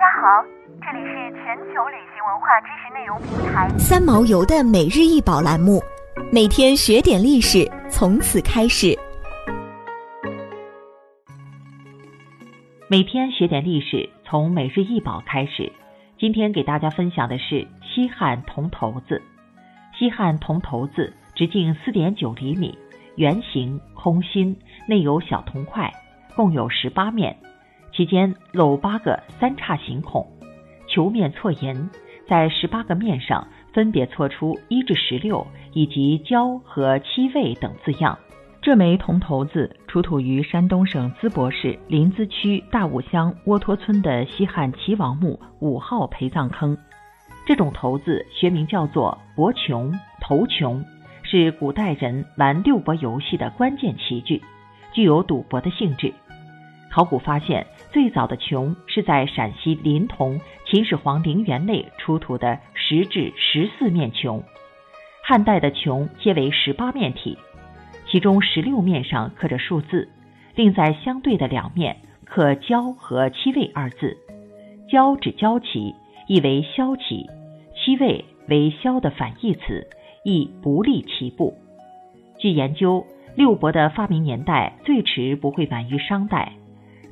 家好，这里是全球旅行文化知识内容平台三毛游的每日一宝栏目，每天学点历史，从此开始。每天学点历史，从每日一宝开始。今天给大家分享的是西汉铜头子。西汉铜头子直径四点九厘米，圆形，空心，内有小铜块，共有十八面。其间镂八个三叉形孔，球面错银，在十八个面上分别错出一至十六以及交和七位等字样。这枚铜头子出土于山东省淄博市临淄区大武乡窝托村的西汉齐王墓五号陪葬坑。这种头子学名叫做博琼、头琼，是古代人玩六博游戏的关键棋具，具有赌博的性质。考古发现，最早的琼是在陕西临潼秦始皇陵园内出土的十至十四面琼。汉代的琼皆为十八面体，其中十六面上刻着数字，另在相对的两面刻“交”和“七位”二字。“交”指交齐，意为消齐；“七位”为消的反义词，意不利其步。据研究，六博的发明年代最迟不会晚于商代。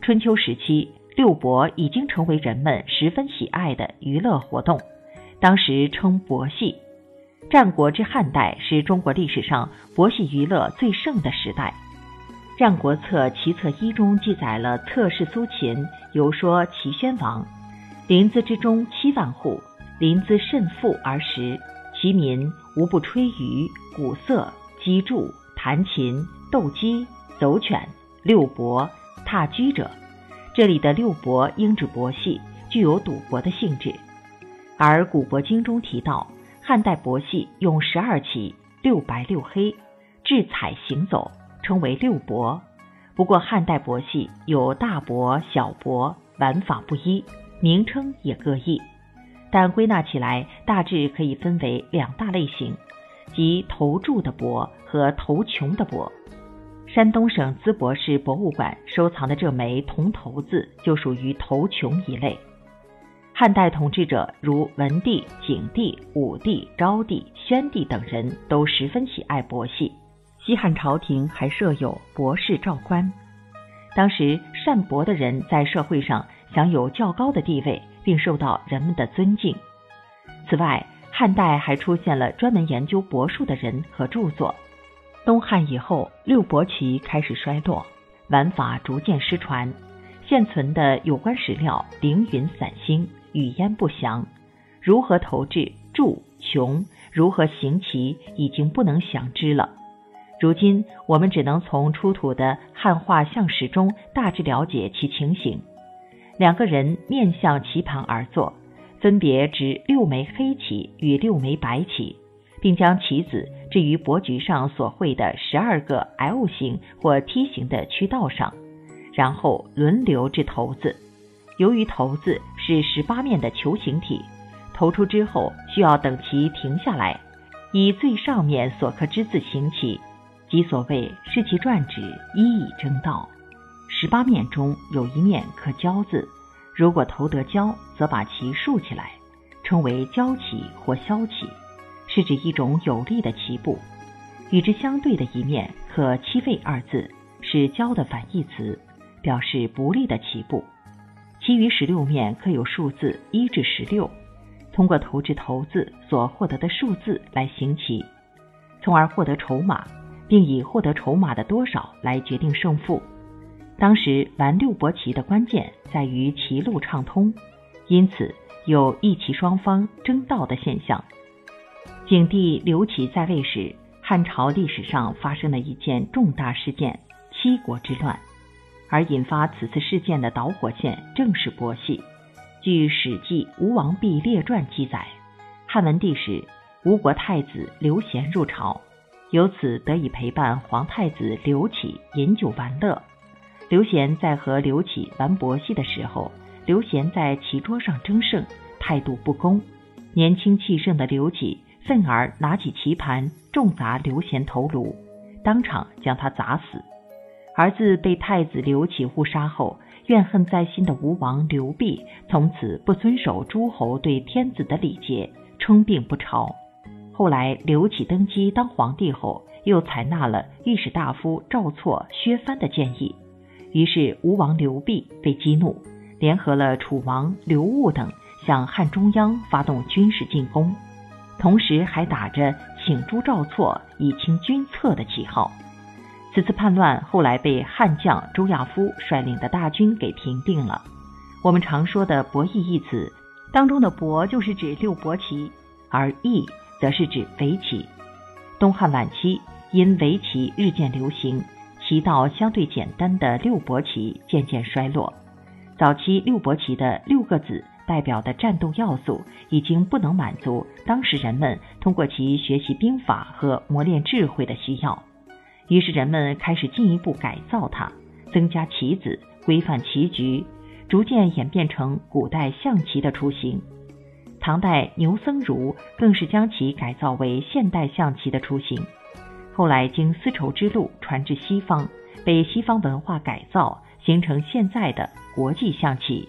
春秋时期，六博已经成为人们十分喜爱的娱乐活动，当时称博戏。战国至汉代是中国历史上博戏娱乐最盛的时代。《战国策·齐策一》中记载了侧室苏秦游说齐宣王：“临淄之中七万户，临淄甚富而食，其民无不吹竽、鼓瑟、击筑、弹琴、斗鸡、走犬、六博。”踏居者，这里的六博应指博戏，具有赌博的性质。而《古博经》中提到，汉代博戏用十二旗，六白六黑，掷彩行走，称为六博。不过，汉代博戏有大博、小博，玩法不一，名称也各异。但归纳起来，大致可以分为两大类型，即投注的博和投穷的博。山东省淄博市博物馆收藏的这枚铜头子就属于头琼一类。汉代统治者如文帝、景帝、武帝、昭帝、宣帝等人都十分喜爱博戏。西汉朝廷还设有博士召官，当时善博的人在社会上享有较高的地位，并受到人们的尊敬。此外，汉代还出现了专门研究博术的人和著作。东汉以后，六博棋开始衰落，玩法逐渐失传。现存的有关史料凌云散星，语焉不详。如何投掷、注、穷，如何行棋，已经不能详知了。如今，我们只能从出土的汉画像石中大致了解其情形。两个人面向棋盘而坐，分别执六枚黑棋与六枚白棋。并将棋子置于博局上所绘的十二个 L 形或梯形的区道上，然后轮流掷骰子。由于骰子是十八面的球形体，投出之后需要等其停下来，以最上面所刻之字行棋，即所谓视其转指，一以争道。十八面中有一面刻交字，如果投得交，则把棋竖起来，称为交棋或消棋。是指一种有力的棋步，与之相对的一面刻“七位”二字，是“交”的反义词，表示不利的棋步。其余十六面刻有数字一至十六，通过投掷骰子所获得的数字来行棋，从而获得筹码，并以获得筹码的多少来决定胜负。当时玩六博棋的关键在于棋路畅通，因此有一棋双方争道的现象。景帝刘启在位时，汉朝历史上发生了一件重大事件——七国之乱，而引发此次事件的导火线正是博戏。据《史记·吴王毕列传》记载，汉文帝时，吴国太子刘贤入朝，由此得以陪伴皇太子刘启饮酒玩乐。刘贤在和刘启玩博戏的时候，刘贤在棋桌上争胜，态度不公，年轻气盛的刘启。愤而拿起棋盘重砸刘贤头颅，当场将他砸死。儿子被太子刘启误杀后，怨恨在心的吴王刘濞从此不遵守诸侯对天子的礼节，称病不朝。后来刘启登基当皇帝后，又采纳了御史大夫赵错、薛藩的建议，于是吴王刘濞被激怒，联合了楚王刘戊等向汉中央发动军事进攻，同时还打着请诛赵错以清君侧的旗号。此次叛乱后来被汉将周亚夫率领的大军给平定了。我们常说的“伯弈”一词，当中的“伯”就是指六伯棋，而“弈”则是指围棋。东汉晚期，因围棋日渐流行，棋道相对简单的六伯棋渐渐衰落。早期六伯棋的六个子代表的战斗要素，已经不能满足当时人们通过其学习兵法和磨练智慧的需要。于是人们开始进一步改造它，增加棋子，规范棋局，逐渐演变成古代象棋的雏形。唐代牛僧孺更是将其改造为现代象棋的雏形。后来经丝绸之路传至西方，被西方文化改造，形成现在的国际象棋。